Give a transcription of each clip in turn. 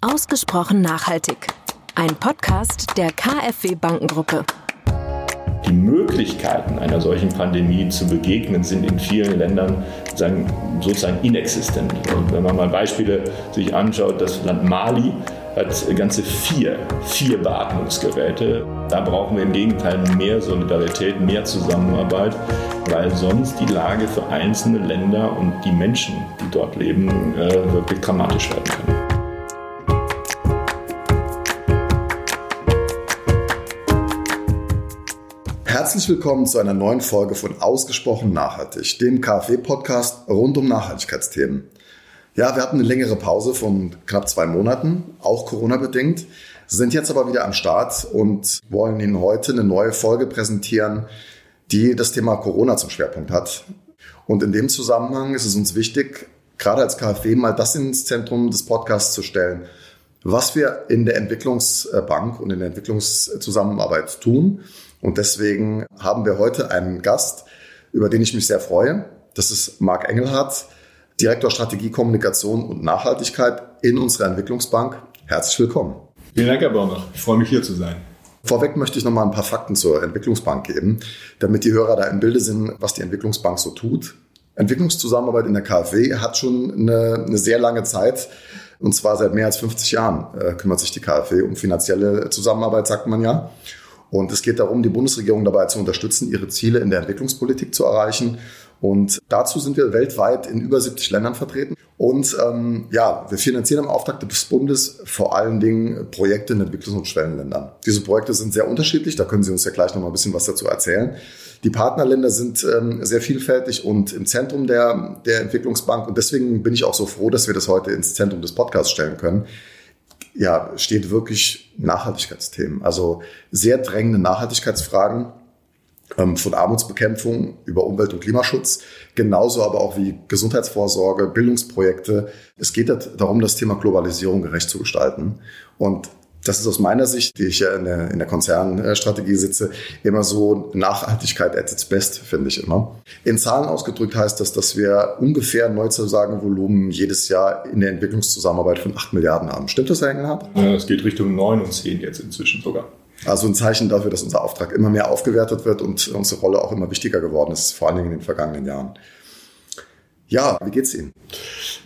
Ausgesprochen nachhaltig. Ein Podcast der KfW Bankengruppe. Die Möglichkeiten einer solchen Pandemie zu begegnen sind in vielen Ländern sozusagen inexistent. Und wenn man mal Beispiele sich anschaut, das Land Mali hat ganze vier, vier Beatmungsgeräte. Da brauchen wir im Gegenteil mehr Solidarität, mehr Zusammenarbeit, weil sonst die Lage für einzelne Länder und die Menschen, die dort leben, äh, wirklich dramatisch werden kann. Herzlich willkommen zu einer neuen Folge von Ausgesprochen Nachhaltig, dem KfW-Podcast rund um Nachhaltigkeitsthemen. Ja, wir hatten eine längere Pause von knapp zwei Monaten, auch Corona-bedingt, sind jetzt aber wieder am Start und wollen Ihnen heute eine neue Folge präsentieren, die das Thema Corona zum Schwerpunkt hat. Und in dem Zusammenhang ist es uns wichtig, gerade als KfW mal das ins Zentrum des Podcasts zu stellen, was wir in der Entwicklungsbank und in der Entwicklungszusammenarbeit tun und deswegen haben wir heute einen Gast, über den ich mich sehr freue. Das ist Marc Engelhardt, Direktor Strategie, Kommunikation und Nachhaltigkeit in unserer Entwicklungsbank. Herzlich willkommen. Vielen Dank, Herr Baumach. Ich freue mich, hier zu sein. Vorweg möchte ich noch mal ein paar Fakten zur Entwicklungsbank geben, damit die Hörer da im Bilde sind, was die Entwicklungsbank so tut. Entwicklungszusammenarbeit in der KfW hat schon eine, eine sehr lange Zeit, und zwar seit mehr als 50 Jahren äh, kümmert sich die KfW um finanzielle Zusammenarbeit, sagt man ja. Und es geht darum, die Bundesregierung dabei zu unterstützen, ihre Ziele in der Entwicklungspolitik zu erreichen. Und dazu sind wir weltweit in über 70 Ländern vertreten. Und ähm, ja, wir finanzieren im Auftrag des Bundes vor allen Dingen Projekte in Entwicklungs- und Schwellenländern. Diese Projekte sind sehr unterschiedlich, da können Sie uns ja gleich noch mal ein bisschen was dazu erzählen. Die Partnerländer sind ähm, sehr vielfältig und im Zentrum der, der Entwicklungsbank. Und deswegen bin ich auch so froh, dass wir das heute ins Zentrum des Podcasts stellen können ja, steht wirklich Nachhaltigkeitsthemen. Also sehr drängende Nachhaltigkeitsfragen von Armutsbekämpfung über Umwelt- und Klimaschutz, genauso aber auch wie Gesundheitsvorsorge, Bildungsprojekte. Es geht darum, das Thema Globalisierung gerecht zu gestalten. Und das ist aus meiner Sicht, die ich ja in der, in der Konzernstrategie sitze, immer so Nachhaltigkeit at its best, finde ich immer. In Zahlen ausgedrückt heißt das, dass wir ungefähr ein Neuzusagenvolumen jedes Jahr in der Entwicklungszusammenarbeit von 8 Milliarden haben. Stimmt das, Herr Engelhardt? Ja, es geht Richtung 9 und 10 jetzt inzwischen sogar. Also ein Zeichen dafür, dass unser Auftrag immer mehr aufgewertet wird und unsere Rolle auch immer wichtiger geworden ist, vor allen Dingen in den vergangenen Jahren. Ja, wie geht's Ihnen?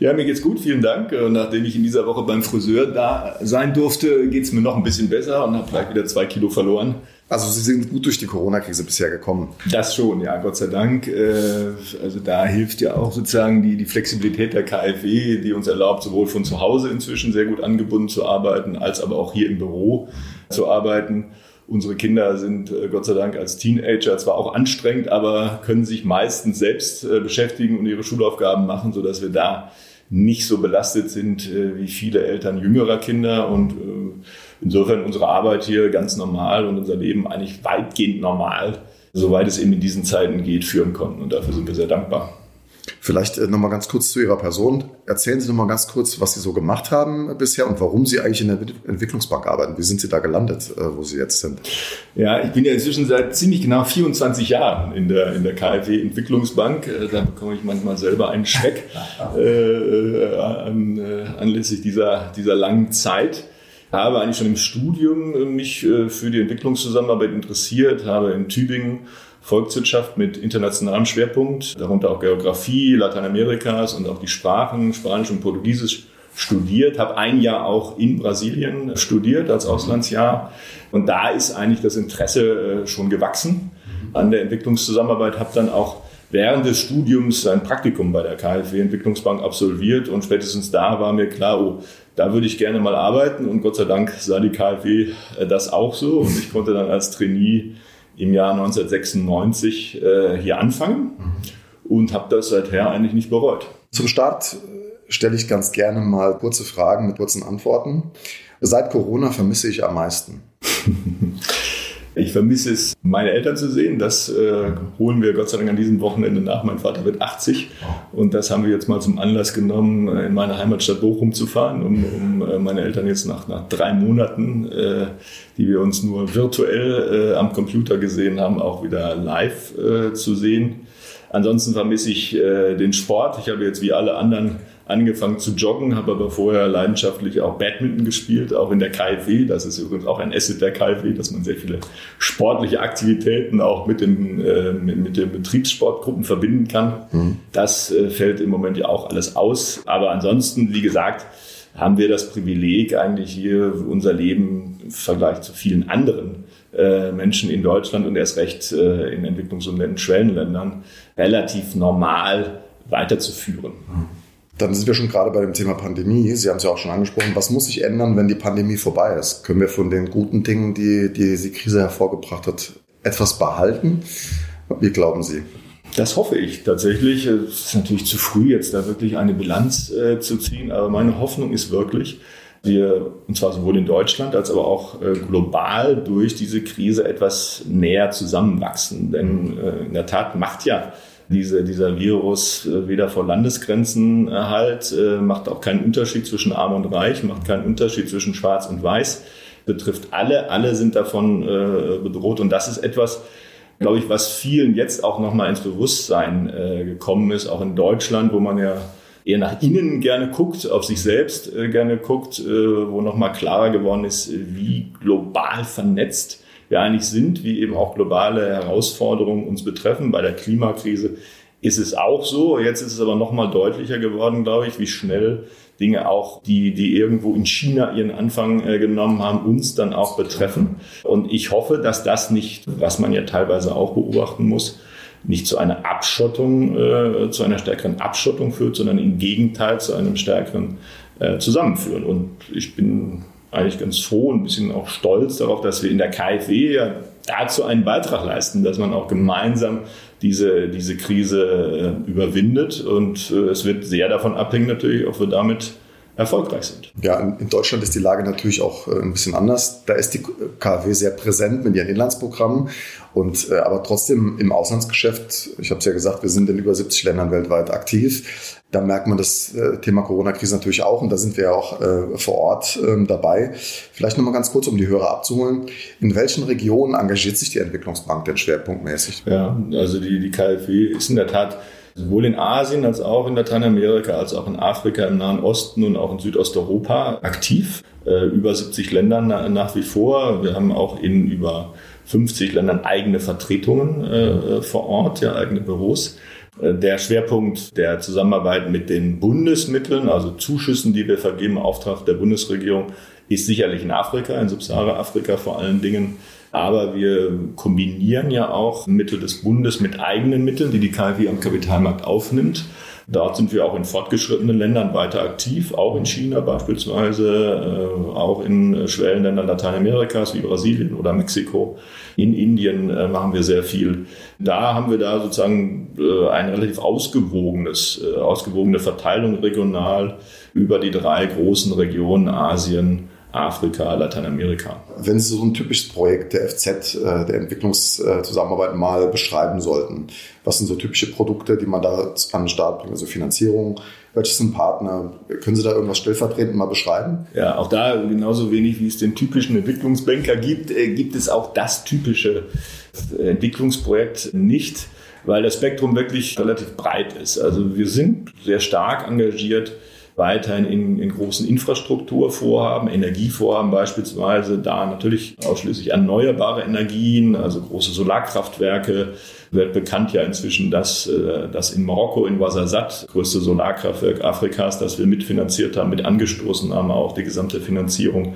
Ja, mir geht's gut, vielen Dank. Und nachdem ich in dieser Woche beim Friseur da sein durfte, geht's mir noch ein bisschen besser und habe vielleicht wieder zwei Kilo verloren. Also Sie sind gut durch die Corona-Krise bisher gekommen. Das schon, ja, Gott sei Dank. Äh, also da hilft ja auch sozusagen die, die Flexibilität der KfW, die uns erlaubt, sowohl von zu Hause inzwischen sehr gut angebunden zu arbeiten, als aber auch hier im Büro zu arbeiten. Unsere Kinder sind äh, Gott sei Dank als Teenager zwar auch anstrengend, aber können sich meistens selbst äh, beschäftigen und ihre Schulaufgaben machen, sodass wir da nicht so belastet sind wie viele Eltern jüngerer Kinder und insofern unsere Arbeit hier ganz normal und unser Leben eigentlich weitgehend normal, soweit es eben in diesen Zeiten geht, führen konnten. Und dafür sind wir sehr dankbar. Vielleicht äh, nochmal ganz kurz zu Ihrer Person. Erzählen Sie nochmal ganz kurz, was Sie so gemacht haben bisher und warum Sie eigentlich in der Entwicklungsbank arbeiten. Wie sind Sie da gelandet, äh, wo Sie jetzt sind? Ja, ich bin ja inzwischen seit ziemlich genau 24 Jahren in der, in der KfW Entwicklungsbank. Äh, da bekomme ich manchmal selber einen Schreck äh, an, äh, anlässlich dieser, dieser langen Zeit habe eigentlich schon im Studium mich für die Entwicklungszusammenarbeit interessiert, habe in Tübingen Volkswirtschaft mit internationalem Schwerpunkt, darunter auch Geografie Lateinamerikas und auch die Sprachen, Spanisch und Portugiesisch studiert, habe ein Jahr auch in Brasilien studiert als Auslandsjahr. Und da ist eigentlich das Interesse äh, schon gewachsen an der Entwicklungszusammenarbeit, habe dann auch während des Studiums ein Praktikum bei der KfW Entwicklungsbank absolviert und spätestens da war mir klar, oh, da würde ich gerne mal arbeiten und Gott sei Dank sah die KfW äh, das auch so und ich konnte dann als Trainee im Jahr 1996 äh, hier anfangen und habe das seither eigentlich nicht bereut. Zum Start äh, stelle ich ganz gerne mal kurze Fragen mit kurzen Antworten. Seit Corona vermisse ich am meisten. Ich vermisse es, meine Eltern zu sehen. Das äh, holen wir Gott sei Dank an diesem Wochenende nach. Mein Vater wird 80 und das haben wir jetzt mal zum Anlass genommen, in meine Heimatstadt Bochum zu fahren, um, um äh, meine Eltern jetzt nach, nach drei Monaten, äh, die wir uns nur virtuell äh, am Computer gesehen haben, auch wieder live äh, zu sehen. Ansonsten vermisse ich äh, den Sport. Ich habe jetzt wie alle anderen angefangen zu joggen, habe aber vorher leidenschaftlich auch Badminton gespielt, auch in der KfW. Das ist übrigens auch ein Asset der KfW, dass man sehr viele sportliche Aktivitäten auch mit, dem, äh, mit, mit den Betriebssportgruppen verbinden kann. Mhm. Das äh, fällt im Moment ja auch alles aus. Aber ansonsten, wie gesagt, haben wir das Privileg, eigentlich hier unser Leben im Vergleich zu vielen anderen äh, Menschen in Deutschland und erst recht äh, in Entwicklungs- und Schwellenländern relativ normal weiterzuführen. Dann sind wir schon gerade bei dem Thema Pandemie. Sie haben es ja auch schon angesprochen. Was muss sich ändern, wenn die Pandemie vorbei ist? Können wir von den guten Dingen, die, die diese Krise hervorgebracht hat, etwas behalten? Wie glauben Sie? Das hoffe ich tatsächlich. Es ist natürlich zu früh, jetzt da wirklich eine Bilanz äh, zu ziehen, aber meine Hoffnung ist wirklich, wir, und zwar sowohl in Deutschland als aber auch äh, global durch diese Krise etwas näher zusammenwachsen. Denn äh, in der Tat macht ja diese, dieser Virus äh, weder vor Landesgrenzen äh, halt, äh, macht auch keinen Unterschied zwischen Arm und Reich, macht keinen Unterschied zwischen Schwarz und Weiß, betrifft alle, alle sind davon bedroht. Und das ist etwas, glaube ich, was vielen jetzt auch nochmal ins Bewusstsein gekommen ist, auch in Deutschland, wo man ja eher nach innen gerne guckt, auf sich selbst gerne guckt, wo nochmal klarer geworden ist, wie global vernetzt wir eigentlich sind, wie eben auch globale Herausforderungen uns betreffen. Bei der Klimakrise ist es auch so. Jetzt ist es aber noch mal deutlicher geworden, glaube ich, wie schnell Dinge auch, die, die irgendwo in China ihren Anfang äh, genommen haben, uns dann auch betreffen. Und ich hoffe, dass das nicht, was man ja teilweise auch beobachten muss, nicht zu einer Abschottung, äh, zu einer stärkeren Abschottung führt, sondern im Gegenteil zu einem stärkeren äh, Zusammenführen. Und ich bin eigentlich ganz froh und ein bisschen auch stolz darauf, dass wir in der KfW ja dazu einen Beitrag leisten, dass man auch gemeinsam diese, diese Krise äh, überwindet. Und äh, es wird sehr davon abhängen natürlich, ob wir damit erfolgreich sind. Ja, in Deutschland ist die Lage natürlich auch äh, ein bisschen anders. Da ist die KfW sehr präsent mit ihren Inlandsprogrammen und äh, aber trotzdem im Auslandsgeschäft, ich habe es ja gesagt, wir sind in über 70 Ländern weltweit aktiv. Da merkt man das äh, Thema Corona-Krise natürlich auch und da sind wir ja auch vor Ort äh, dabei. Vielleicht nochmal ganz kurz, um die Hörer abzuholen. In welchen Regionen engagiert sich die Entwicklungsbank denn schwerpunktmäßig? Ja, also die, die KfW ist in der Tat sowohl in Asien als auch in Lateinamerika, als auch in Afrika, im Nahen Osten und auch in Südosteuropa aktiv. Äh, über 70 Ländern nach wie vor. Wir haben auch in über 50 Ländern eigene Vertretungen äh, vor Ort, ja, eigene Büros. Äh, der Schwerpunkt der Zusammenarbeit mit den Bundesmitteln, also Zuschüssen, die wir vergeben, Auftrag der Bundesregierung, ist sicherlich in Afrika, in Subsahara-Afrika vor allen Dingen. Aber wir kombinieren ja auch Mittel des Bundes mit eigenen Mitteln, die die KfW am Kapitalmarkt aufnimmt. Dort sind wir auch in fortgeschrittenen Ländern weiter aktiv, auch in China beispielsweise, äh, auch in Schwellenländern Lateinamerikas wie Brasilien oder Mexiko. In Indien äh, machen wir sehr viel. Da haben wir da sozusagen äh, ein relativ ausgewogenes, ausgewogene Verteilung regional über die drei großen Regionen Asien, Afrika, Lateinamerika. Wenn Sie so ein typisches Projekt der FZ, äh, der Entwicklungszusammenarbeit mal beschreiben sollten, was sind so typische Produkte, die man da an den Start bringt, also Finanzierung, welches sind Partner? Können Sie da irgendwas stellvertretend mal beschreiben? Ja, auch da genauso wenig wie es den typischen Entwicklungsbanker gibt, äh, gibt es auch das typische Entwicklungsprojekt nicht, weil das Spektrum wirklich relativ breit ist. Also wir sind sehr stark engagiert weiterhin in, in großen Infrastrukturvorhaben, Energievorhaben beispielsweise, da natürlich ausschließlich erneuerbare Energien, also große Solarkraftwerke, wird bekannt ja inzwischen, dass, äh, dass in Marokko, in Ouarzazate, größte Solarkraftwerk Afrikas, das wir mitfinanziert haben, mit angestoßen haben, auch die gesamte Finanzierung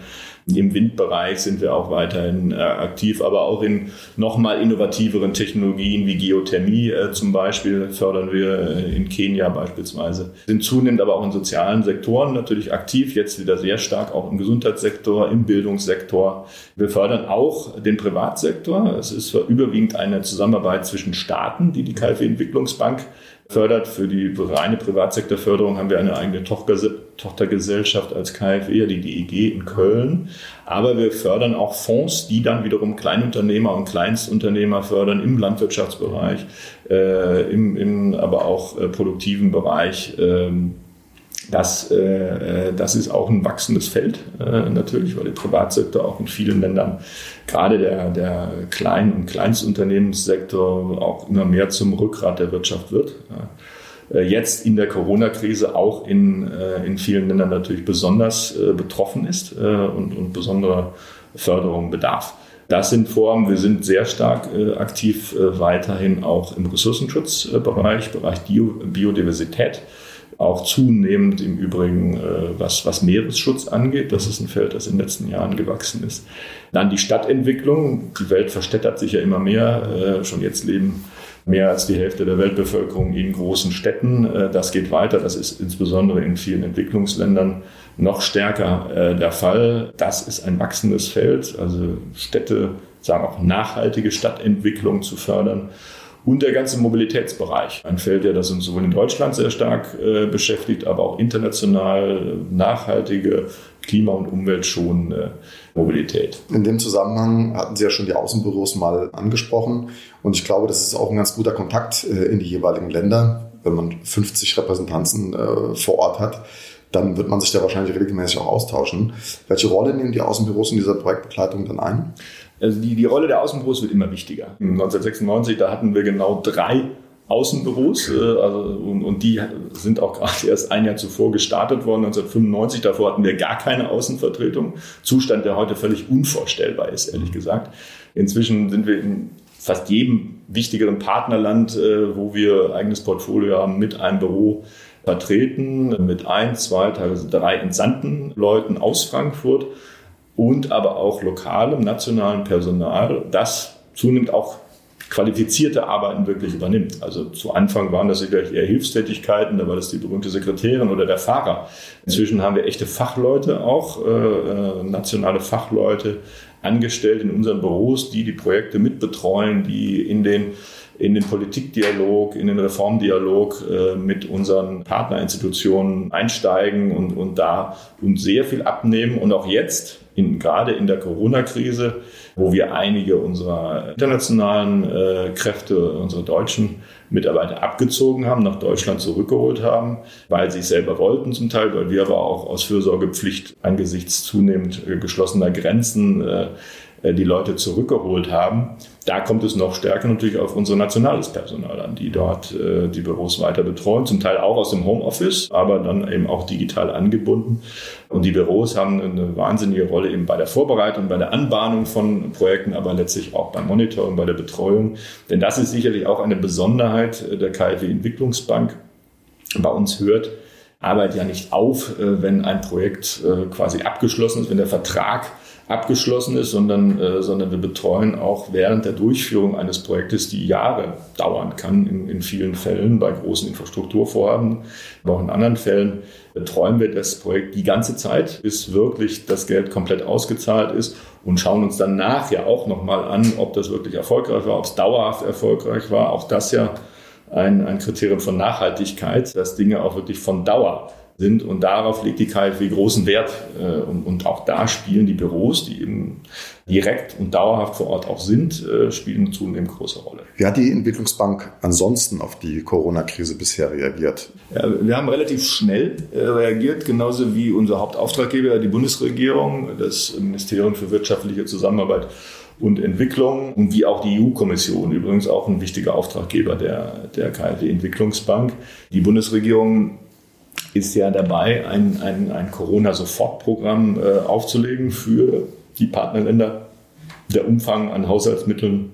im Windbereich sind wir auch weiterhin äh, aktiv, aber auch in nochmal innovativeren Technologien wie Geothermie äh, zum Beispiel fördern wir äh, in Kenia beispielsweise. Sind zunehmend aber auch in sozialen Sektoren natürlich aktiv, jetzt wieder sehr stark auch im Gesundheitssektor, im Bildungssektor. Wir fördern auch den Privatsektor. Es ist überwiegend eine Zusammenarbeit zwischen Staaten, die die KfW Entwicklungsbank fördert. Für die reine Privatsektorförderung haben wir eine eigene Tochtergesellschaft als KfW, die DEG in Köln. Aber wir fördern auch Fonds, die dann wiederum Kleinunternehmer und Kleinstunternehmer fördern im Landwirtschaftsbereich, äh, im, im aber auch äh, produktiven Bereich. Ähm, das, äh, das ist auch ein wachsendes Feld äh, natürlich, weil der Privatsektor auch in vielen Ländern, gerade der, der Klein- und Kleinstunternehmenssektor, auch immer mehr zum Rückgrat der Wirtschaft wird. äh, jetzt in der Corona-Krise auch in, äh, in vielen Ländern natürlich besonders äh, betroffen ist und, und besonderer Förderung bedarf. Das sind Formen, wir sind sehr stark aktiv weiterhin auch im Ressourcenschutzbereich, Bereich Biodiversität auch zunehmend im Übrigen, was, was Meeresschutz angeht. Das ist ein Feld, das in den letzten Jahren gewachsen ist. Dann die Stadtentwicklung. Die Welt verstädtert sich ja immer mehr. Schon jetzt leben mehr als die Hälfte der Weltbevölkerung in großen Städten. Äh, das geht weiter. Das ist insbesondere in vielen Entwicklungsländern noch stärker äh, der Fall. Das ist ein wachsendes Feld. Also Städte, sagen auch nachhaltige Stadtentwicklung zu fördern. Und der ganze Mobilitätsbereich. Ein Feld, der das uns sowohl in Deutschland sehr stark äh, beschäftigt, aber auch international nachhaltige, klima- und umweltschonende Mobilität. In dem Zusammenhang hatten Sie ja schon die Außenbüros mal angesprochen. Und ich glaube, das ist auch ein ganz guter Kontakt äh, in die jeweiligen Länder. Wenn man 50 Repräsentanzen äh, vor Ort hat, dann wird man sich da wahrscheinlich regelmäßig auch austauschen. Welche Rolle nehmen die Außenbüros in dieser Projektbegleitung dann ein? Also die, die Rolle der Außenbüros wird immer wichtiger. 1996, da hatten wir genau drei Außenbüros äh, also, und, und, die sind auch gerade erst ein Jahr zuvor gestartet worden, 1995. Davor hatten wir gar keine Außenvertretung. Zustand, der heute völlig unvorstellbar ist, ehrlich gesagt. Inzwischen sind wir in fast jedem wichtigeren Partnerland, äh, wo wir eigenes Portfolio haben, mit einem Büro vertreten, mit ein, zwei, teilweise drei entsandten Leuten aus Frankfurt und aber auch lokalem, nationalem Personal, das zunehmend auch qualifizierte Arbeiten wirklich übernimmt. Also zu Anfang waren das sicherlich eher Hilfstätigkeiten, da war das die berühmte Sekretärin oder der Fahrer. Inzwischen haben wir echte Fachleute auch, äh, äh, nationale Fachleute angestellt in unseren Büros, die die Projekte mitbetreuen, die in den in den Politikdialog, in den Reformdialog äh, mit unseren Partnerinstitutionen einsteigen und, und da uns sehr viel abnehmen. Und auch jetzt, in, gerade in der Corona-Krise, wo wir einige unserer internationalen äh, Kräfte, unsere deutschen Mitarbeiter abgezogen haben, nach Deutschland zurückgeholt haben, weil sie es selber wollten zum Teil, weil wir aber auch aus Fürsorgepflicht angesichts zunehmend äh, geschlossener Grenzen äh, die Leute zurückgeholt haben. Da kommt es noch stärker natürlich auf unser nationales Personal an, die dort äh, die Büros weiter betreuen, zum Teil auch aus dem Homeoffice, aber dann eben auch digital angebunden. Und die Büros haben eine wahnsinnige Rolle eben bei der Vorbereitung, bei der Anbahnung von Projekten, aber letztlich auch beim Monitoring, bei der Betreuung. Denn das ist sicherlich auch eine Besonderheit der KfW Entwicklungsbank. Bei uns hört Arbeit ja nicht auf, äh, wenn ein Projekt quasi abgeschlossen ist, wenn der Vertrag abgeschlossen ist, sondern, äh, sondern wir betreuen auch während der Durchführung eines Projektes, die Jahre dauern kann, in, in vielen Fällen bei großen Infrastrukturvorhaben, aber auch in anderen Fällen betreuen wir das Projekt die ganze Zeit, bis wirklich das Geld komplett ausgezahlt ist und schauen uns dann nachher auch nochmal an, ob das wirklich erfolgreich war, ob es dauerhaft erfolgreich war. Auch das ja ein, ein Kriterium von Nachhaltigkeit, dass Dinge auch wirklich von Dauer sind. Und darauf legt die KfW großen Wert. Äh, und, und auch da spielen die Büros, die eben direkt und dauerhaft vor Ort auch sind, äh, spielen zunehmend große Rolle. Wie hat die Entwicklungsbank ansonsten auf die Corona-Krise bisher reagiert? Ja, wir haben relativ schnell äh, reagiert, genauso wie unser Hauptauftraggeber, die Bundesregierung, das Ministerium für wirtschaftliche Zusammenarbeit und Entwicklung und wie auch die EU-Kommission, übrigens auch ein wichtiger Auftraggeber der, der KfW Entwicklungsbank. Die Bundesregierung ist ja dabei, ein, ein, ein Corona-Sofortprogramm äh, aufzulegen für die Partnerländer. Der Umfang an Haushaltsmitteln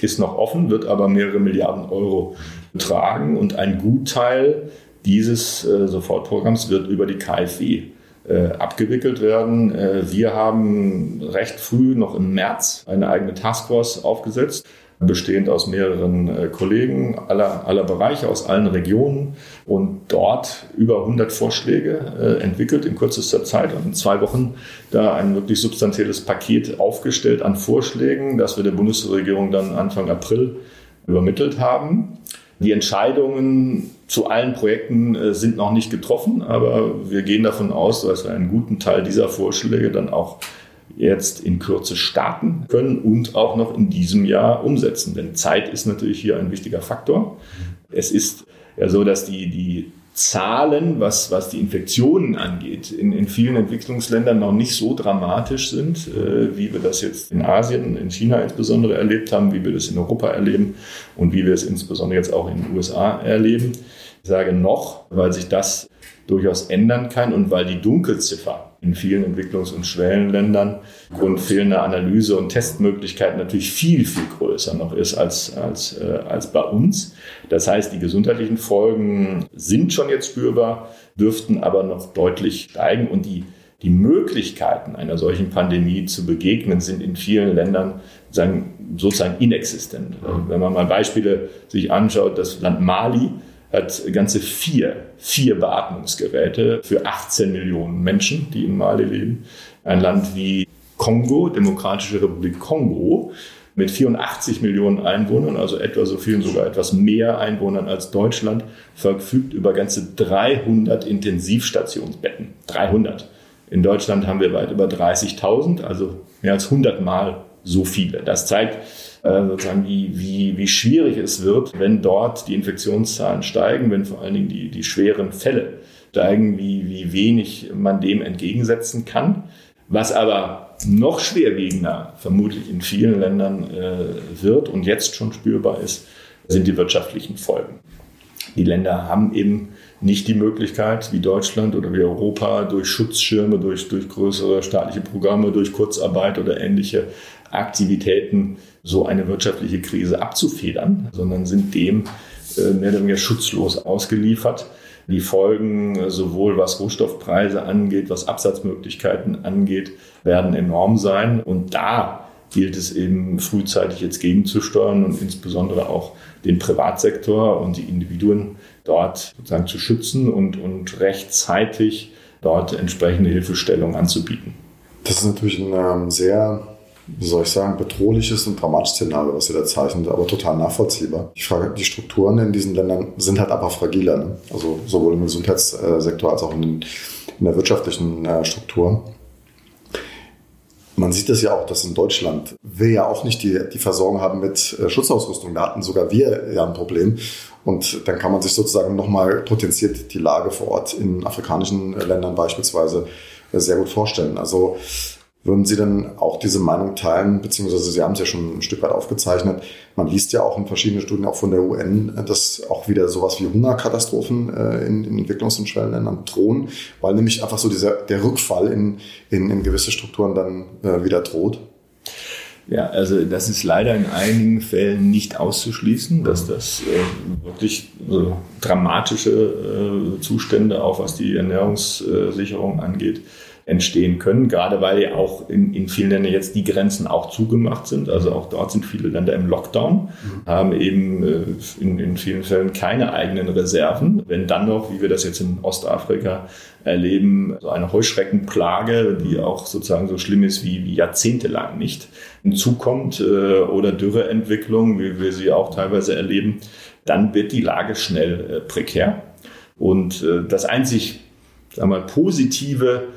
ist noch offen, wird aber mehrere Milliarden Euro betragen und ein Gutteil dieses äh, Sofortprogramms wird über die KfW äh, abgewickelt werden. Äh, wir haben recht früh, noch im März, eine eigene Taskforce aufgesetzt bestehend aus mehreren äh, Kollegen aller, aller Bereiche, aus allen Regionen und dort über 100 Vorschläge äh, entwickelt in kürzester Zeit und in zwei Wochen da ein wirklich substanzielles Paket aufgestellt an Vorschlägen, das wir der Bundesregierung dann Anfang April übermittelt haben. Die Entscheidungen zu allen Projekten äh, sind noch nicht getroffen, aber wir gehen davon aus, dass wir einen guten Teil dieser Vorschläge dann auch jetzt in Kürze starten können und auch noch in diesem Jahr umsetzen. Denn Zeit ist natürlich hier ein wichtiger Faktor. Es ist ja so, dass die, die Zahlen, was, was die Infektionen angeht, in, in vielen Entwicklungsländern noch nicht so dramatisch sind, äh, wie wir das jetzt in Asien, in China insbesondere erlebt haben, wie wir das in Europa erleben und wie wir es insbesondere jetzt auch in den USA erleben. Ich sage noch, weil sich das durchaus ändern kann und weil die Dunkelziffer in vielen Entwicklungs- und Schwellenländern aufgrund fehlender Analyse und Testmöglichkeiten natürlich viel, viel größer noch ist als, als, äh, als bei uns. Das heißt, die gesundheitlichen Folgen sind schon jetzt spürbar, dürften aber noch deutlich steigen und die die Möglichkeiten einer solchen Pandemie zu begegnen sind in vielen Ländern sozusagen, sozusagen inexistent. Wenn man mal Beispiele sich anschaut, das Land Mali hat ganze vier, vier Beatmungsgeräte für 18 Millionen Menschen, die in Mali leben. Ein Land wie Kongo, Demokratische Republik Kongo, mit 84 Millionen Einwohnern, also etwa so viel, sogar etwas mehr Einwohnern als Deutschland, verfügt über ganze 300 Intensivstationsbetten. 300. In Deutschland haben wir weit über 30.000, also mehr als 100 Mal so viele. Das zeigt, äh, sozusagen, wie, wie, wie schwierig es wird, wenn dort die Infektionszahlen steigen, wenn vor allen Dingen die, die schweren Fälle steigen, wie, wie wenig man dem entgegensetzen kann. Was aber noch schwerwiegender vermutlich in vielen Ländern äh, wird und jetzt schon spürbar ist, sind die wirtschaftlichen Folgen. Die Länder haben eben nicht die Möglichkeit, wie Deutschland oder wie Europa, durch Schutzschirme, durch, durch größere staatliche Programme, durch Kurzarbeit oder ähnliche Aktivitäten so eine wirtschaftliche Krise abzufedern, sondern sind dem äh, mehr oder weniger schutzlos ausgeliefert. Die Folgen, äh, sowohl was Rohstoffpreise angeht, was Absatzmöglichkeiten angeht, werden enorm sein. Und da gilt es eben frühzeitig jetzt gegenzusteuern und insbesondere auch den Privatsektor und die Individuen dort sozusagen zu schützen und, und rechtzeitig dort entsprechende Hilfestellung anzubieten. Das ist natürlich ein ähm, sehr wie soll ich sagen, bedrohliches und dramatisches Szenario, was ihr da zeichnet, aber total nachvollziehbar. Ich frage, die Strukturen in diesen Ländern sind halt einfach fragiler, ne? also sowohl im Gesundheitssektor als auch in, in der wirtschaftlichen äh, Struktur. Man sieht es ja auch, dass in Deutschland wir ja auch nicht die, die Versorgung haben mit äh, Schutzausrüstung. Da hatten sogar wir ja ein Problem. Und dann kann man sich sozusagen nochmal potenziert die Lage vor Ort in afrikanischen Ländern beispielsweise äh, sehr gut vorstellen. Also würden Sie denn auch diese Meinung teilen, beziehungsweise Sie haben es ja schon ein Stück weit aufgezeichnet, man liest ja auch in verschiedenen Studien, auch von der UN, dass auch wieder sowas wie Hungerkatastrophen äh, in, in Entwicklungs- und Schwellenländern drohen, weil nämlich einfach so dieser, der Rückfall in, in, in gewisse Strukturen dann äh, wieder droht? Ja, also das ist leider in einigen Fällen nicht auszuschließen, dass das äh, wirklich äh, dramatische äh, Zustände, auch was die Ernährungssicherung angeht, entstehen können, gerade weil ja auch in, in vielen Ländern jetzt die Grenzen auch zugemacht sind. Also auch dort sind viele Länder im Lockdown, mhm. haben eben äh, in, in vielen Fällen keine eigenen Reserven. Wenn dann noch, wie wir das jetzt in Ostafrika erleben, so eine Heuschreckenplage, die auch sozusagen so schlimm ist wie, wie jahrzehntelang nicht hinzukommt, äh, oder Dürreentwicklung, wie wir sie auch teilweise erleben, dann wird die Lage schnell äh, prekär. Und äh, das einzig sagen wir mal, positive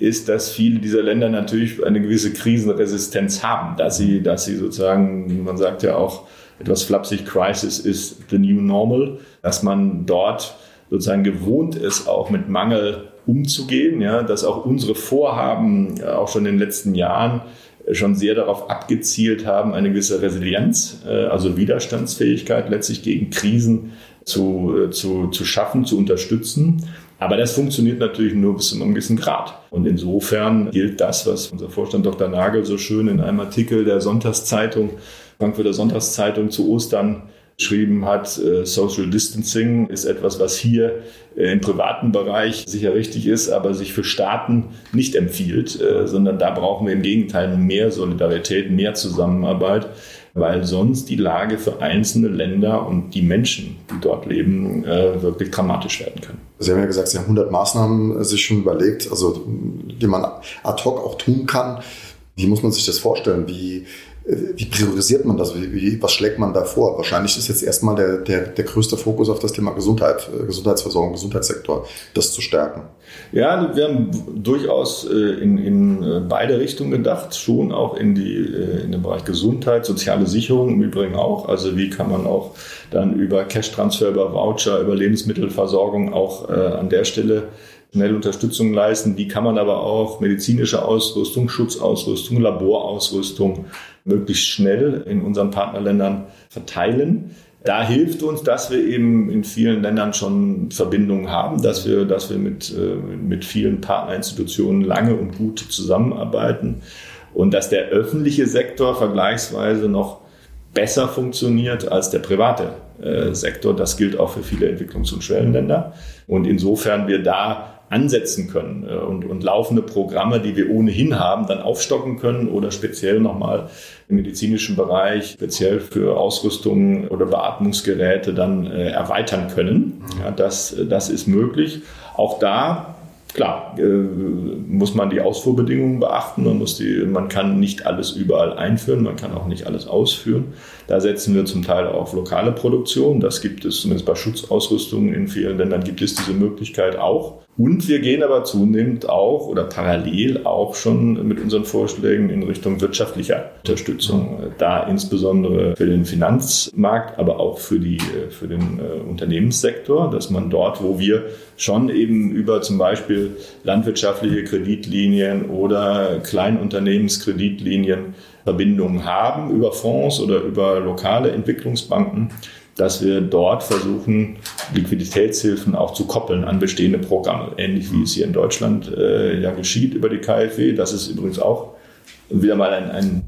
ist, dass viele dieser Länder natürlich eine gewisse Krisenresistenz haben, dass sie, dass sie sozusagen, man sagt ja auch etwas flapsig, Crisis is the new normal, dass man dort sozusagen gewohnt ist, auch mit Mangel umzugehen, ja, dass auch unsere Vorhaben auch schon in den letzten Jahren schon sehr darauf abgezielt haben, eine gewisse Resilienz, äh, also Widerstandsfähigkeit letztlich gegen Krisen zu, äh, zu, zu schaffen, zu unterstützen. Aber das funktioniert natürlich nur bis zu einem gewissen Grad. Und insofern gilt das, was unser Vorstand Dr. Nagel so schön in einem Artikel der Sonntagszeitung, Frankfurter Sonntagszeitung zu Ostern geschrieben hat, äh, Social Distancing ist etwas, was hier äh, im privaten Bereich sicher richtig ist, aber sich für Staaten nicht empfiehlt, äh, sondern da brauchen wir im Gegenteil mehr Solidarität, mehr Zusammenarbeit weil sonst die Lage für einzelne Länder und die Menschen, die dort leben, äh, wirklich dramatisch werden kann. Sie haben ja gesagt, Sie haben 100 Maßnahmen sich schon überlegt, also die man ad hoc auch tun kann. Wie muss man sich das vorstellen? Wie, wie priorisiert man das? Wie, wie, was schlägt man da vor? Wahrscheinlich ist jetzt erstmal der, der, der größte Fokus auf das Thema Gesundheit, äh, Gesundheitsversorgung, Gesundheitssektor, das zu stärken. Ja, wir haben durchaus äh, in, in äh, beide Richtungen gedacht, schon auch in, die, in den Bereich Gesundheit, soziale Sicherung im Übrigen auch. Also wie kann man auch dann über Cash-Transfer, über Voucher, über Lebensmittelversorgung auch an der Stelle schnell Unterstützung leisten. Wie kann man aber auch medizinische Ausrüstung, Schutzausrüstung, Laborausrüstung möglichst schnell in unseren Partnerländern verteilen. Da hilft uns, dass wir eben in vielen Ländern schon Verbindungen haben, dass wir, dass wir mit, äh, mit vielen Partnerinstitutionen lange und gut zusammenarbeiten und dass der öffentliche Sektor vergleichsweise noch besser funktioniert als der private äh, Sektor. Das gilt auch für viele Entwicklungs- und Schwellenländer. Und insofern wir da ansetzen können äh, und, und laufende Programme, die wir ohnehin haben, dann aufstocken können oder speziell nochmal im medizinischen Bereich, speziell für Ausrüstung oder Beatmungsgeräte dann äh, erweitern können. Ja, das, das ist möglich. Auch da Klar, äh, muss man die Ausfuhrbedingungen beachten. Man, muss die, man kann nicht alles überall einführen, man kann auch nicht alles ausführen. Da setzen wir zum Teil auf lokale Produktion. Das gibt es zumindest bei Schutzausrüstungen in vielen Ländern gibt es diese Möglichkeit auch. Und wir gehen aber zunehmend auch oder parallel auch schon mit unseren Vorschlägen in Richtung wirtschaftlicher Unterstützung. Da insbesondere für den Finanzmarkt, aber auch für, die, für den äh, Unternehmenssektor, dass man dort, wo wir schon eben über zum Beispiel landwirtschaftliche Kreditlinien oder Kleinunternehmenskreditlinien Verbindungen haben über Fonds oder über lokale Entwicklungsbanken, dass wir dort versuchen, Liquiditätshilfen auch zu koppeln an bestehende Programme, ähnlich wie es hier in Deutschland äh, ja geschieht über die KfW. Das ist übrigens auch wieder mal ein, ein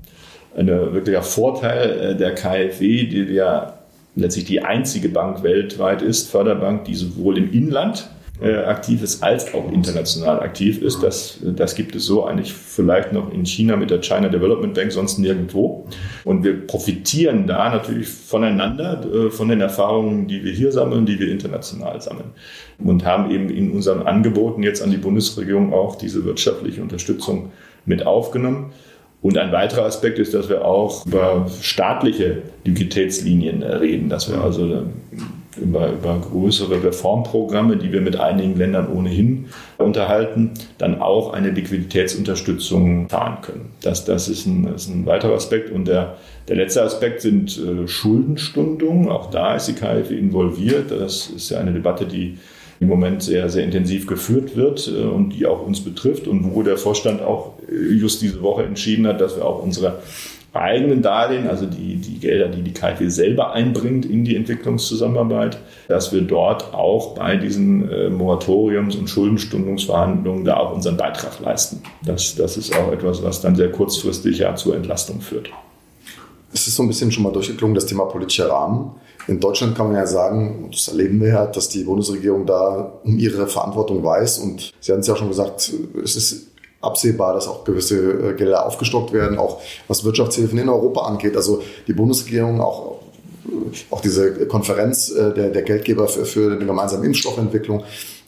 ein wirklicher Vorteil äh, der KfW, die ja letztlich die einzige Bank weltweit ist, Förderbank, die sowohl im Inland äh, aktiv ist, als auch international aktiv ist. Das, das gibt es so eigentlich vielleicht noch in China mit der China Development Bank, sonst nirgendwo. Und wir profitieren da natürlich voneinander, äh, von den Erfahrungen, die wir hier sammeln, die wir international sammeln. Und haben eben in unseren Angeboten jetzt an die Bundesregierung auch diese wirtschaftliche Unterstützung mit aufgenommen. Und ein weiterer Aspekt ist, dass wir auch über staatliche Liquiditätslinien reden, dass wir also über, über größere Reformprogramme, die wir mit einigen Ländern ohnehin unterhalten, dann auch eine Liquiditätsunterstützung fahren können. Das, das, ist, ein, das ist ein weiterer Aspekt. Und der, der letzte Aspekt sind äh, Schuldenstundungen. Auch da ist die KfW involviert. Das ist ja eine Debatte, die im Moment sehr, sehr intensiv geführt wird äh, und die auch uns betrifft und wo der Vorstand auch äh, just diese Woche entschieden hat, dass wir auch unsere eigenen Darlehen, also die, die Gelder, die die KfW selber einbringt in die Entwicklungszusammenarbeit, dass wir dort auch bei diesen äh, Moratoriums- und Schuldenstundungsverhandlungen da auch unseren Beitrag leisten. Das, das ist auch etwas, was dann sehr kurzfristig ja zur Entlastung führt. Es ist so ein bisschen schon mal durchgeklungen, das Thema politischer Rahmen. In Deutschland kann man ja sagen, das erleben wir ja, dass die Bundesregierung da um ihre Verantwortung weiß. Und Sie haben es ja schon gesagt, es ist absehbar, dass auch gewisse äh, Gelder aufgestockt werden, auch was Wirtschaftshilfen in Europa angeht. Also die Bundesregierung auch auch diese Konferenz äh, der, der Geldgeber für, für eine gemeinsame Impfstoffentwicklung.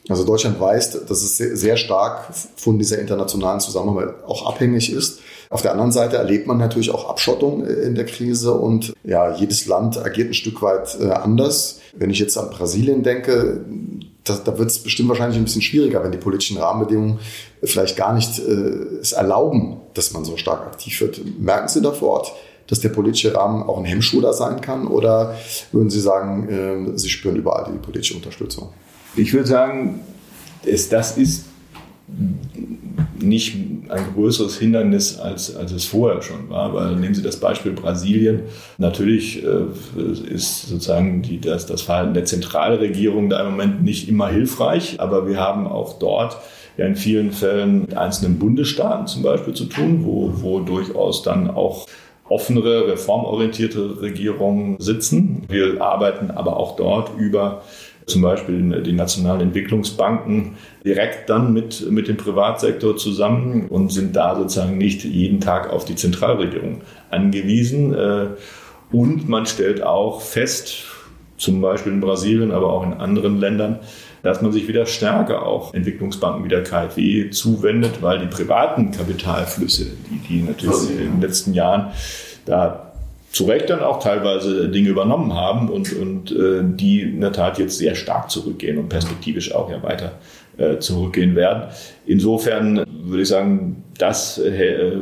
Also Deutschland weiß, dass es sehr stark von dieser internationalen Zusammenarbeit auch abhängig ist. Auf der anderen Seite erlebt man natürlich auch Abschottung äh, in der Krise und ja, jedes Land agiert ein Stück weit anders. Wenn ich jetzt an Brasilien denke, da, da wird es bestimmt wahrscheinlich ein bisschen schwieriger, wenn die politischen Rahmenbedingungen vielleicht gar nicht äh, es erlauben, dass man so stark aktiv wird. Merken Sie da vor Ort, dass der politische Rahmen auch ein Hemmschuh da sein kann? Oder würden Sie sagen, äh, Sie spüren überall die politische Unterstützung? Ich würde sagen, es, das ist nicht ein größeres Hindernis, als, als es vorher schon war. Weil nehmen Sie das Beispiel Brasilien. Natürlich äh, ist sozusagen die, das, das Verhalten der Zentralregierung da im Moment nicht immer hilfreich, aber wir haben auch dort ja in vielen Fällen mit einzelnen Bundesstaaten zum Beispiel zu tun, wo, wo durchaus dann auch offenere, reformorientierte Regierungen sitzen. Wir arbeiten aber auch dort über zum Beispiel die nationalen Entwicklungsbanken direkt dann mit, mit dem Privatsektor zusammen und sind da sozusagen nicht jeden Tag auf die Zentralregierung angewiesen. Äh, und man stellt auch fest, zum Beispiel in Brasilien, aber auch in anderen Ländern, dass man sich wieder stärker auch Entwicklungsbanken wie der KfW zuwendet, weil die privaten Kapitalflüsse, die, die natürlich in den letzten Jahren da zu Recht dann auch teilweise Dinge übernommen haben und, und äh, die in der Tat jetzt sehr stark zurückgehen und perspektivisch auch ja weiter äh, zurückgehen werden. Insofern würde ich sagen, das äh,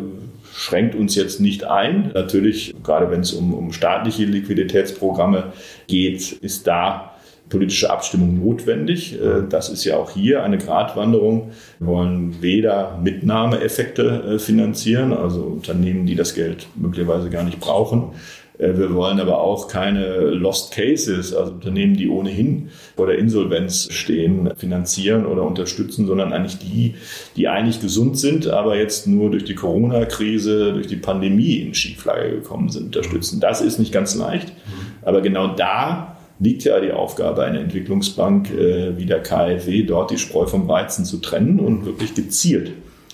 schränkt uns jetzt nicht ein. Natürlich, gerade wenn es um, um staatliche Liquiditätsprogramme geht, ist da politische Abstimmung notwendig. Äh, das ist ja auch hier eine Gratwanderung. Wir wollen weder Mitnahmeeffekte äh, finanzieren, also Unternehmen, die das Geld möglicherweise gar nicht brauchen, Äh, wir wollen aber auch keine Lost Cases, also Unternehmen, die ohnehin vor der Insolvenz stehen, finanzieren oder unterstützen, sondern eigentlich die, die eigentlich gesund sind, aber jetzt nur durch die Corona-Krise, durch die Pandemie in Schieflage gekommen sind, unterstützen. Das ist nicht ganz leicht, aber genau da liegt ja die Aufgabe einer Entwicklungsbank äh, wie der KfW, dort die Spreu vom Weizen zu trennen und wirklich gezielt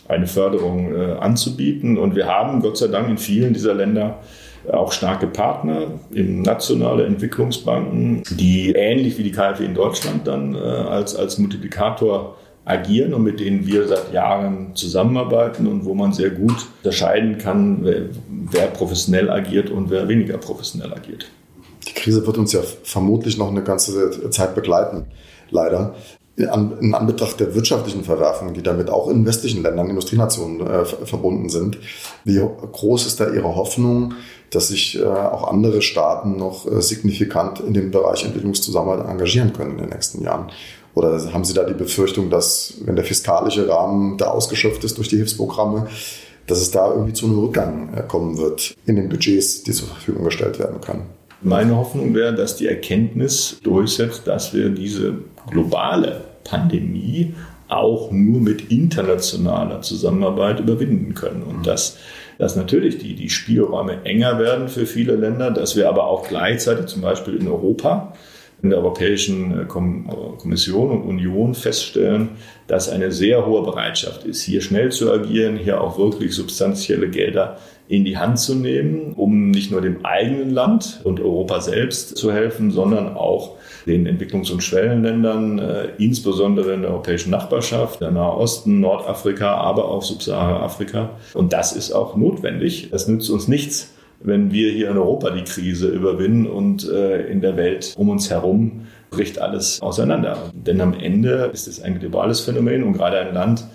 eine Förderung äh, anzubieten. Und wir haben Gott sei Dank in vielen dieser Länder auch starke Partner in nationale Entwicklungsbanken, die ähnlich wie die KfW in Deutschland dann äh, als, als Multiplikator agieren und mit denen wir seit Jahren zusammenarbeiten und wo man sehr gut unterscheiden kann, wer, wer professionell agiert und wer weniger professionell agiert. Die Krise wird uns ja vermutlich noch eine ganze Zeit begleiten, leider. In Anbetracht der wirtschaftlichen Verwerfungen, die damit auch in westlichen Ländern, Industrienationen äh, verbunden sind, wie groß ist da Ihre Hoffnung, dass sich äh, auch andere Staaten noch äh, signifikant in dem Bereich Entwicklungszusammenarbeit engagieren können in den nächsten Jahren? Oder haben Sie da die Befürchtung, dass, wenn der fiskalische Rahmen da ausgeschöpft ist durch die Hilfsprogramme, dass es da irgendwie zu einem Rückgang äh, kommen wird in den Budgets, die zur Verfügung gestellt werden können? Meine Hoffnung wäre, dass die Erkenntnis durchsetzt, dass wir diese globale Pandemie auch nur mit internationaler Zusammenarbeit überwinden können. Und dass, dass natürlich die, die Spielräume enger werden für viele Länder, dass wir aber auch gleichzeitig zum Beispiel in Europa in der Europäischen Kommission und Union feststellen, dass eine sehr hohe Bereitschaft ist, hier schnell zu agieren, hier auch wirklich substanzielle Gelder in die Hand zu nehmen, um nicht nur dem eigenen Land und Europa selbst zu helfen, sondern auch den Entwicklungs- und Schwellenländern, äh, insbesondere in der europäischen Nachbarschaft, der Nahe Osten, Nordafrika, aber auch Subsahara-Afrika. Und das ist auch notwendig. Es nützt uns nichts, wenn wir hier in Europa die Krise überwinden und äh, in der Welt um uns herum bricht alles auseinander. Denn am Ende ist es ein globales Phänomen und gerade ein Land,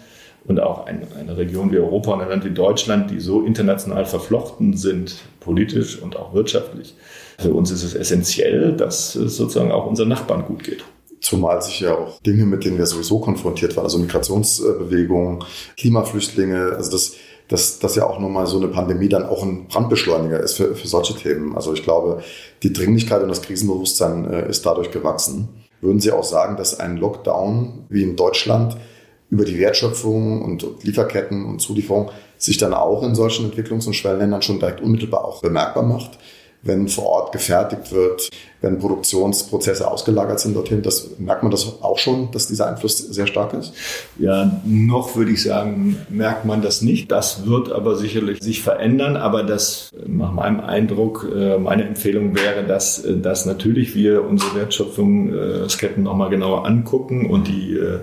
und auch eine, eine Region wie Europa und ein Land wie Deutschland, die so international verflochten sind, politisch und auch wirtschaftlich. Für uns ist es essentiell, dass es sozusagen auch unseren Nachbarn gut geht. Zumal sich ja auch Dinge, mit denen wir sowieso konfrontiert waren, also Migrationsbewegungen, Klimaflüchtlinge, also das, dass, dass ja auch nochmal so eine Pandemie dann auch ein Brandbeschleuniger ist für, für solche Themen. Also ich glaube, die Dringlichkeit und das Krisenbewusstsein äh, ist dadurch gewachsen. Würden Sie auch sagen, dass ein Lockdown wie in Deutschland über die Wertschöpfung und Lieferketten und Zulieferung sich dann auch in solchen Entwicklungs- und Schwellenländern schon direkt unmittelbar auch bemerkbar macht wenn vor Ort gefertigt wird, wenn Produktionsprozesse ausgelagert sind dorthin. Das merkt man das auch schon, dass dieser Einfluss sehr stark ist? Ja, noch würde ich sagen, merkt man das nicht. Das wird aber sicherlich sich verändern. Aber das nach meinem Eindruck, äh, meine Empfehlung wäre, dass, äh, dass natürlich wir unsere Wertschöpfungsketten nochmal genauer angucken und die äh,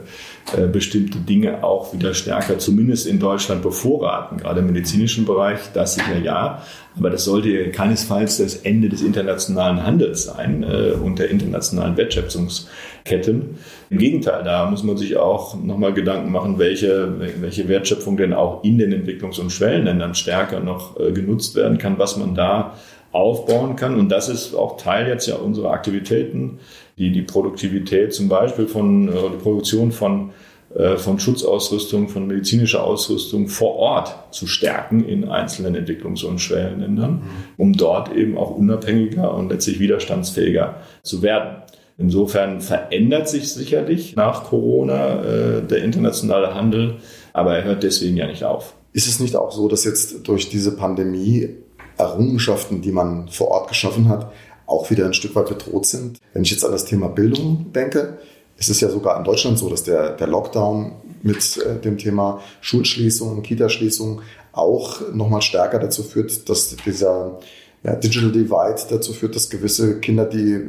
bestimmte Dinge auch wieder stärker, zumindest in Deutschland, bevorraten, gerade im medizinischen Bereich, das sicher ja. Aber das sollte keinesfalls das Ende des internationalen Handels sein äh, und der internationalen Wertschöpfungsketten. Im Gegenteil, da muss man sich auch nochmal Gedanken machen, welche, welche Wertschöpfung denn auch in den Entwicklungs- und Schwellenländern stärker noch äh, genutzt werden kann, was man da aufbauen kann. Und das ist auch Teil jetzt ja unserer Aktivitäten, die, die Produktivität zum Beispiel von, äh, die Produktion von äh, von Schutzausrüstung, von medizinischer Ausrüstung vor Ort zu stärken in einzelnen Entwicklungs- und Schwellenländern, um dort eben auch unabhängiger und letztlich widerstandsfähiger zu werden. Insofern verändert sich sicherlich nach Corona äh, der internationale Handel, aber er hört deswegen ja nicht auf. Ist es nicht auch so, dass jetzt durch diese Pandemie Errungenschaften, die man vor Ort geschaffen hat, auch wieder ein Stück weit bedroht sind? Wenn ich jetzt an das Thema Bildung denke, es ist ja sogar in Deutschland so, dass der, der Lockdown mit äh, dem Thema Schulschließung, Kitaschließung auch nochmal stärker dazu führt, dass dieser ja, Digital Divide dazu führt, dass gewisse Kinder, die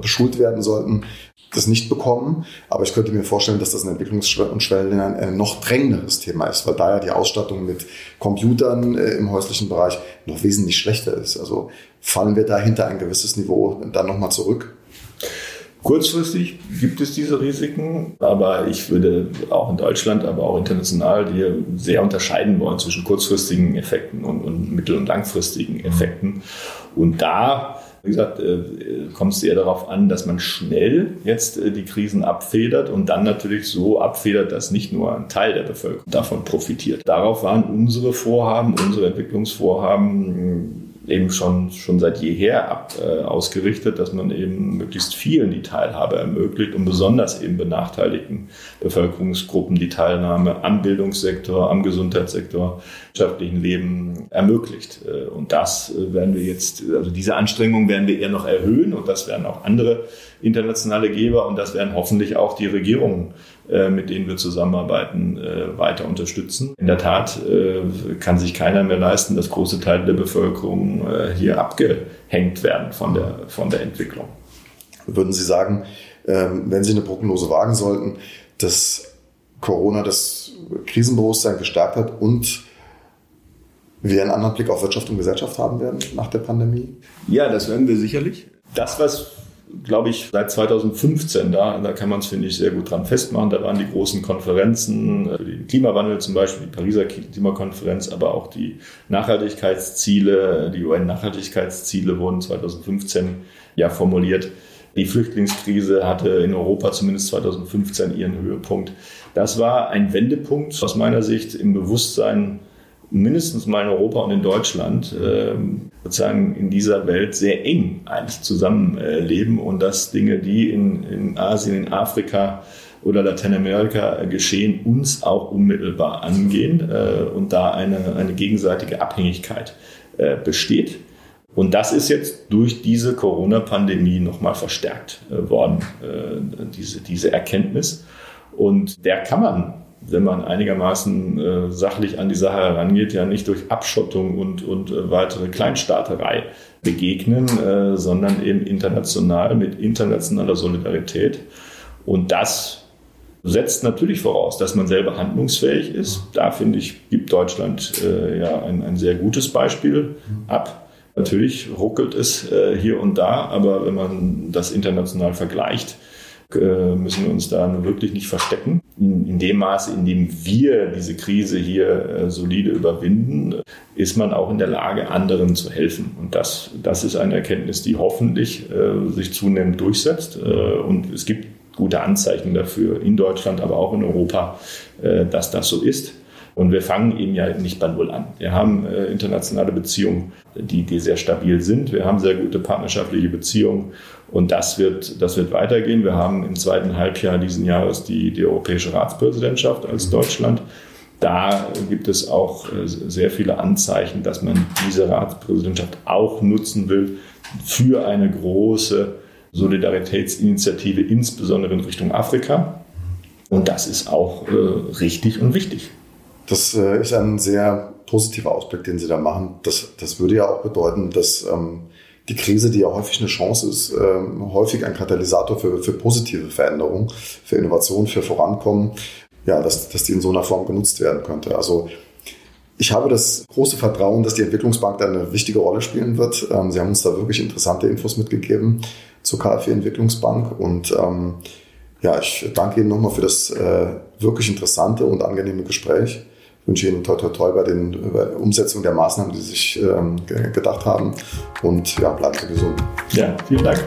beschult werden sollten, das nicht bekommen. Aber ich könnte mir vorstellen, dass das in Entwicklungs- und Schwellenländern ein noch drängenderes Thema ist, weil da ja die Ausstattung mit Computern äh, im häuslichen Bereich noch wesentlich schlechter ist. Also fallen wir da hinter ein gewisses Niveau dann nochmal zurück? Kurzfristig gibt es diese Risiken, aber ich würde auch in Deutschland, aber auch international hier sehr unterscheiden wollen zwischen kurzfristigen Effekten und, und mittel- und langfristigen Effekten. Und da, wie gesagt, äh, kommt es eher darauf an, dass man schnell jetzt äh, die Krisen abfedert und dann natürlich so abfedert, dass nicht nur ein Teil der Bevölkerung davon profitiert. Darauf waren unsere Vorhaben, unsere Entwicklungsvorhaben eben schon, schon seit jeher ab, äh, ausgerichtet, dass man eben möglichst vielen die Teilhabe ermöglicht und besonders eben benachteiligten Bevölkerungsgruppen die Teilnahme am Bildungssektor, am Gesundheitssektor, wirtschaftlichen Leben ermöglicht. Äh, und das äh, werden wir jetzt, also diese Anstrengungen werden wir eher noch erhöhen und das werden auch andere internationale Geber und das werden hoffentlich auch die Regierungen, mit denen wir zusammenarbeiten, weiter unterstützen. In der Tat kann sich keiner mehr leisten, dass große Teile der Bevölkerung hier abgehängt werden von der, von der Entwicklung. Würden Sie sagen, ähm, wenn Sie eine Prognose wagen sollten, dass Corona das Krisenbewusstsein gestärkt hat und wir einen anderen Blick auf Wirtschaft und Gesellschaft haben werden nach der Pandemie? Ja, das werden wir sicherlich. Das, was glaube ich, seit 2015, da, da kann man es, finde ich, sehr gut dran festmachen. Da waren die großen Konferenzen, äh, den Klimawandel zum Beispiel, die Pariser Klimakonferenz, aber auch die Nachhaltigkeitsziele, die UN-Nachhaltigkeitsziele wurden 2015 ja formuliert. Die Flüchtlingskrise hatte in Europa zumindest 2015 ihren Höhepunkt. Das war ein Wendepunkt aus meiner Sicht im Bewusstsein mindestens mal in Europa und in Deutschland äh, sozusagen in dieser Welt sehr eng eigentlich zusammenleben äh, und dass Dinge, die in, in Asien, in Afrika oder Lateinamerika geschehen, uns auch unmittelbar angehen äh, und da eine, eine gegenseitige Abhängigkeit äh, besteht. Und das ist jetzt durch diese Corona-Pandemie nochmal verstärkt äh, worden, äh, diese, diese Erkenntnis. Und der kann man wenn man einigermaßen äh, sachlich an die Sache herangeht, ja nicht durch Abschottung und, und äh, weitere Kleinstaaterei begegnen, äh, sondern eben international mit internationaler Solidarität. Und das setzt natürlich voraus, dass man selber handlungsfähig ist. Da finde ich, gibt Deutschland äh, ja ein, ein sehr gutes Beispiel ab. Natürlich ruckelt es äh, hier und da, aber wenn man das international vergleicht, müssen wir uns da wirklich nicht verstecken. In, in, dem Maße, in dem wir diese Krise hier äh, solide überwinden, ist man auch in der Lage, anderen zu helfen. Und das, das ist eine Erkenntnis, die hoffentlich äh, sich zunehmend durchsetzt. Äh, und es gibt gute Anzeichen dafür in Deutschland, aber auch in Europa, äh, dass das so ist. Und wir fangen eben ja nicht bei Null an. Wir haben äh, internationale Beziehungen, die, die sehr stabil sind. Wir haben sehr gute partnerschaftliche Beziehungen. Und das wird, das wird weitergehen. Wir haben im zweiten Halbjahr diesen Jahres die, die Europäische Ratspräsidentschaft als Deutschland. Da gibt es auch äh, sehr viele Anzeichen, dass man diese Ratspräsidentschaft auch nutzen will für eine große Solidaritätsinitiative, insbesondere in Richtung Afrika. Und das ist auch äh, richtig und wichtig. Das äh, ist ein sehr positiver Ausblick, den Sie da machen. Das, das würde ja auch bedeuten, dass ähm, die Krise, die ja häufig eine Chance ist, ähm, häufig ein Katalysator für, für positive Veränderungen, für Innovation, für Vorankommen, ja, dass, dass die in so einer Form genutzt werden könnte. Also ich habe das große Vertrauen, dass die Entwicklungsbank da eine wichtige Rolle spielen wird. Ähm, Sie haben uns da wirklich interessante Infos mitgegeben zur KfW Entwicklungsbank und ähm, ja, ich danke Ihnen nochmal für das äh, wirklich interessante und angenehme Gespräch wünsche Ihnen toi toi toi bei, den, Umsetzung der Maßnahmen, die Sie sich ähm, gedacht haben. Und ja, bleiben Sie gesund. Ja, vielen Dank.